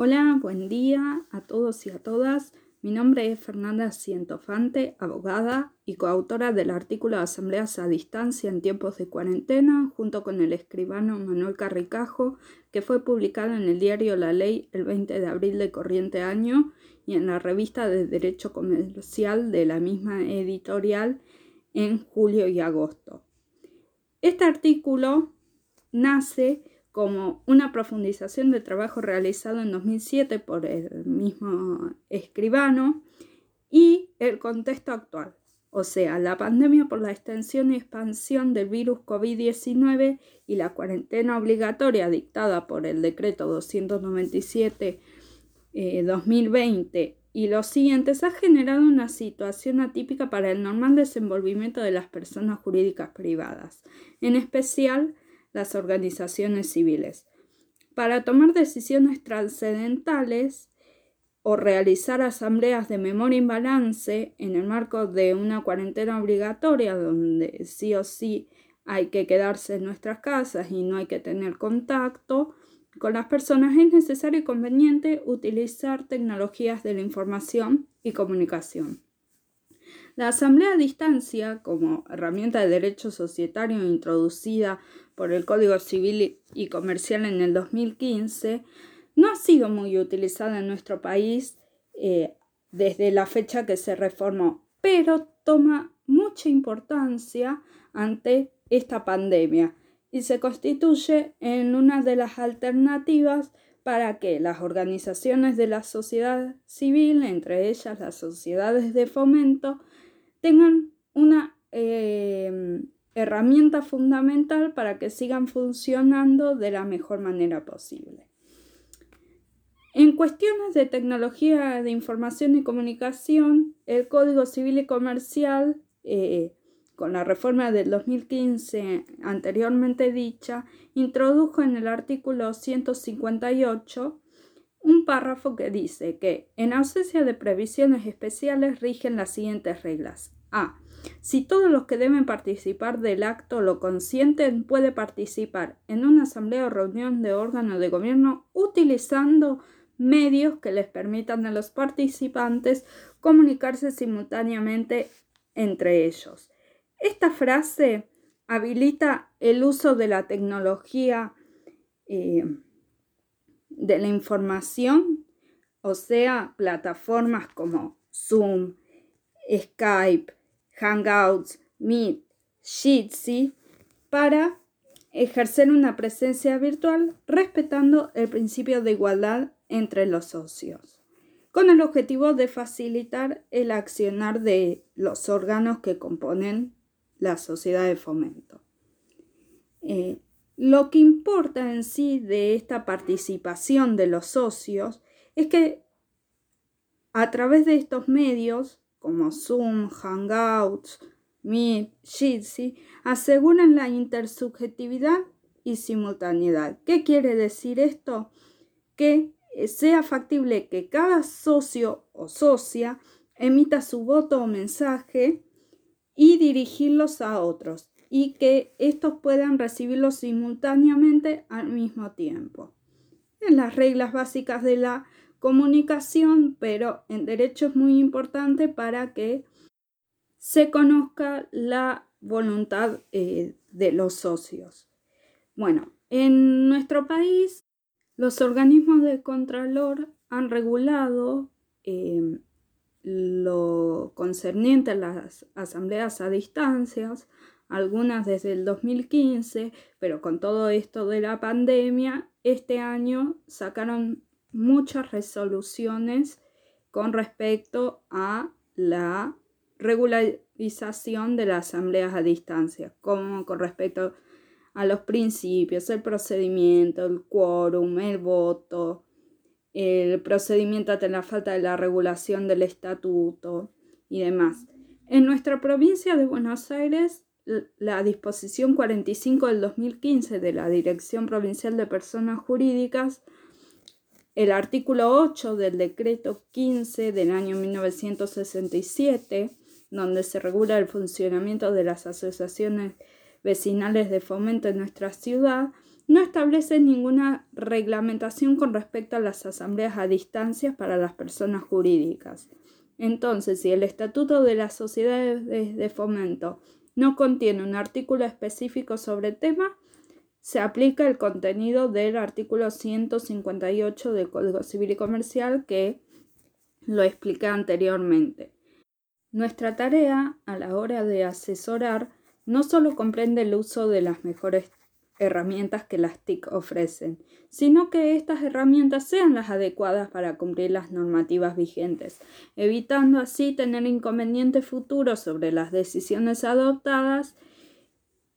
Hola, buen día a todos y a todas. Mi nombre es Fernanda Cientofante, abogada y coautora del artículo Asambleas a Distancia en tiempos de cuarentena, junto con el escribano Manuel Carricajo, que fue publicado en el diario La Ley el 20 de abril de corriente año y en la revista de Derecho Comercial de la misma editorial en julio y agosto. Este artículo nace como una profundización del trabajo realizado en 2007 por el mismo escribano y el contexto actual, o sea, la pandemia por la extensión y expansión del virus COVID-19 y la cuarentena obligatoria dictada por el decreto 297 2020 eh, y los siguientes ha generado una situación atípica para el normal desenvolvimiento de las personas jurídicas privadas, en especial las organizaciones civiles. Para tomar decisiones trascendentales o realizar asambleas de memoria y balance en el marco de una cuarentena obligatoria donde sí o sí hay que quedarse en nuestras casas y no hay que tener contacto con las personas, es necesario y conveniente utilizar tecnologías de la información y comunicación. La asamblea a distancia, como herramienta de derecho societario introducida por el Código Civil y Comercial en el 2015, no ha sido muy utilizada en nuestro país eh, desde la fecha que se reformó, pero toma mucha importancia ante esta pandemia y se constituye en una de las alternativas para que las organizaciones de la sociedad civil, entre ellas las sociedades de fomento, tengan una eh, herramienta fundamental para que sigan funcionando de la mejor manera posible. En cuestiones de tecnología de información y comunicación, el Código Civil y Comercial, eh, con la reforma del 2015 anteriormente dicha, introdujo en el artículo 158 un párrafo que dice que en ausencia de previsiones especiales rigen las siguientes reglas. A. Si todos los que deben participar del acto lo consienten, puede participar en una asamblea o reunión de órgano de gobierno utilizando medios que les permitan a los participantes comunicarse simultáneamente entre ellos. Esta frase habilita el uso de la tecnología eh, de la información, o sea, plataformas como Zoom, Skype, Hangouts, Meet, Jitsi, para ejercer una presencia virtual respetando el principio de igualdad entre los socios, con el objetivo de facilitar el accionar de los órganos que componen la sociedad de fomento. Eh, lo que importa en sí de esta participación de los socios es que a través de estos medios como Zoom, Hangouts, Meet, Jitsi, aseguran la intersubjetividad y simultaneidad. ¿Qué quiere decir esto? Que sea factible que cada socio o socia emita su voto o mensaje y dirigirlos a otros y que estos puedan recibirlos simultáneamente al mismo tiempo. En las reglas básicas de la comunicación, pero en derecho es muy importante para que se conozca la voluntad eh, de los socios. Bueno, en nuestro país los organismos de Contralor han regulado em, lo concerniente a las asambleas a distancias, algunas desde el 2015, pero con todo esto de la pandemia, este año sacaron muchas resoluciones con respecto a la regularización de las asambleas a distancia, como con respecto a los principios, el procedimiento, el quórum, el voto, el procedimiento ante la falta de la regulación del estatuto y demás. En nuestra provincia de Buenos Aires, la disposición 45 del 2015 de la Dirección Provincial de Personas Jurídicas el artículo 8 del decreto 15 del año 1967, donde se regula el funcionamiento de las asociaciones vecinales de fomento en nuestra ciudad, no establece ninguna reglamentación con respecto a las asambleas a distancia para las personas jurídicas. Entonces, si el Estatuto de las Sociedades de Fomento no contiene un artículo específico sobre el tema, se aplica el contenido del artículo 158 del Código Civil y Comercial que lo expliqué anteriormente. Nuestra tarea a la hora de asesorar no solo comprende el uso de las mejores herramientas que las TIC ofrecen, sino que estas herramientas sean las adecuadas para cumplir las normativas vigentes, evitando así tener inconvenientes futuros sobre las decisiones adoptadas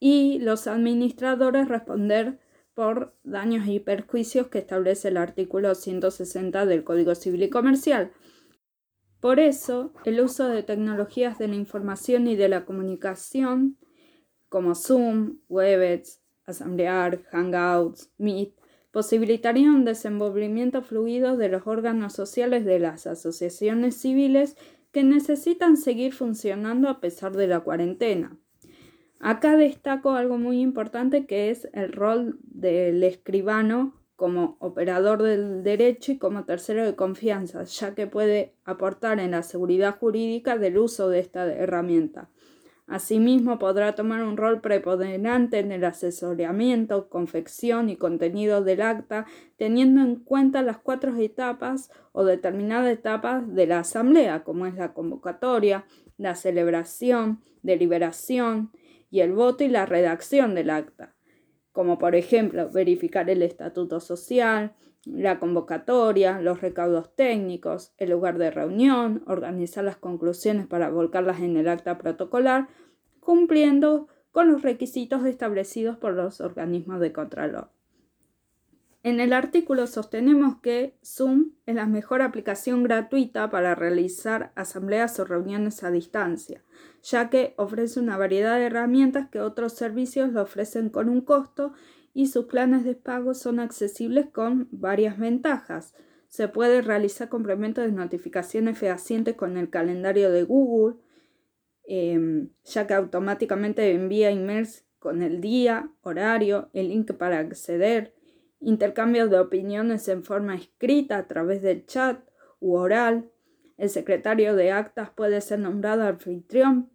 y los administradores responder por daños y perjuicios que establece el artículo 160 del Código Civil y Comercial. Por eso, el uso de tecnologías de la información y de la comunicación como Zoom, Webex, Asamblear, Hangouts, Meet, posibilitarían un desenvolvimiento fluido de los órganos sociales de las asociaciones civiles que necesitan seguir funcionando a pesar de la cuarentena. Acá destaco algo muy importante que es el rol del escribano como operador del derecho y como tercero de confianza, ya que puede aportar en la seguridad jurídica del uso de esta herramienta. Asimismo, podrá tomar un rol preponderante en el asesoramiento, confección y contenido del acta, teniendo en cuenta las cuatro etapas o determinadas etapas de la asamblea, como es la convocatoria, la celebración, deliberación, y el voto y la redacción del acta, como por ejemplo verificar el estatuto social, la convocatoria, los recaudos técnicos, el lugar de reunión, organizar las conclusiones para volcarlas en el acta protocolar, cumpliendo con los requisitos establecidos por los organismos de Contralor. En el artículo sostenemos que Zoom es la mejor aplicación gratuita para realizar asambleas o reuniones a distancia, ya que ofrece una variedad de herramientas que otros servicios lo ofrecen con un costo y sus planes de pago son accesibles con varias ventajas. Se puede realizar complementos de notificaciones fehacientes con el calendario de Google, em, ya que automáticamente envía emails con el día, horario, el link para acceder, intercambios de opiniones en forma escrita a través del chat u oral. El secretario de actas puede ser nombrado anfitrión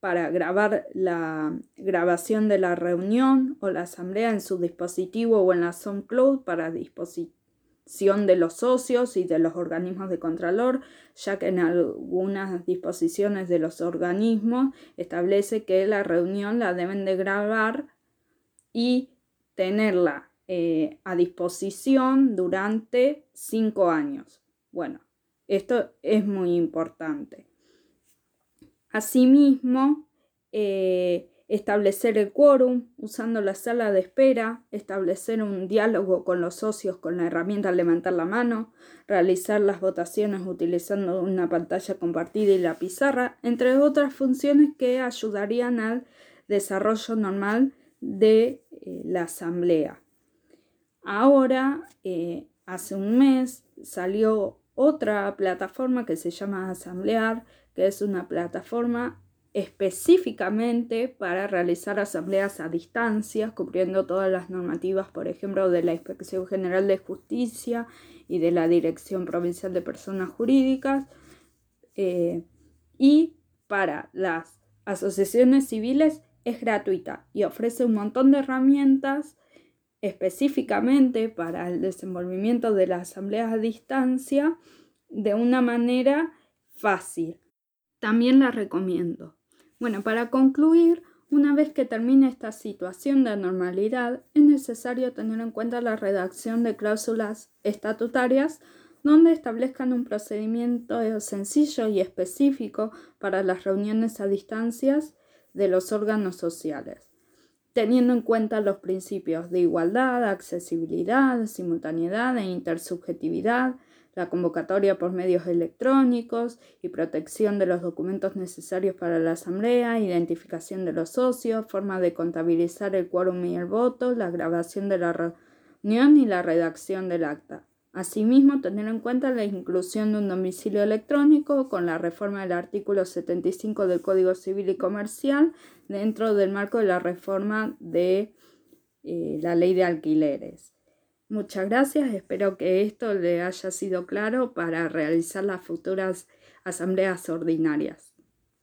para grabar la grabación de la reunión o la asamblea en su dispositivo o en la SoundCloud para disposición de los socios y de los organismos de contralor, ya que en algunas disposiciones de los organismos establece que la reunión la deben de grabar y tenerla eh, a disposición durante cinco años. Bueno, esto es muy importante. Asimismo, eh, establecer el quórum usando la sala de espera, establecer un diálogo con los socios con la herramienta levantar la mano, realizar las votaciones utilizando una pantalla compartida y la pizarra, entre otras funciones que ayudarían al desarrollo normal de eh, la asamblea. Ahora, eh, hace un mes, salió otra plataforma que se llama Asamblear, que es una plataforma específicamente para realizar asambleas a distancia, cubriendo todas las normativas, por ejemplo, de la Inspección General de Justicia y de la Dirección Provincial de Personas Jurídicas, eh, y para las asociaciones civiles es gratuita y ofrece un montón de herramientas específicamente para el desenvolvimiento de las asambleas a distancia de una manera fácil. También la recomiendo. Bueno, para concluir, una vez que termine esta situación de normalidad, es necesario tener en cuenta la redacción de cláusulas estatutarias donde establezcan un procedimiento sencillo y específico para las reuniones a distancias de los órganos sociales teniendo en cuenta los principios de igualdad, accesibilidad, simultaneidad e intersubjetividad, la convocatoria por medios electrónicos y protección de los documentos necesarios para la asamblea, identificación de los socios, forma de contabilizar el quórum y el voto, la grabación de la reunión y la redacción del acta. Asimismo, tener en cuenta la inclusión de un domicilio electrónico con la reforma del artículo 75 del Código Civil y Comercial dentro del marco de la reforma de eh, la ley de alquileres. Muchas gracias, espero que esto le haya sido claro para realizar las futuras asambleas ordinarias.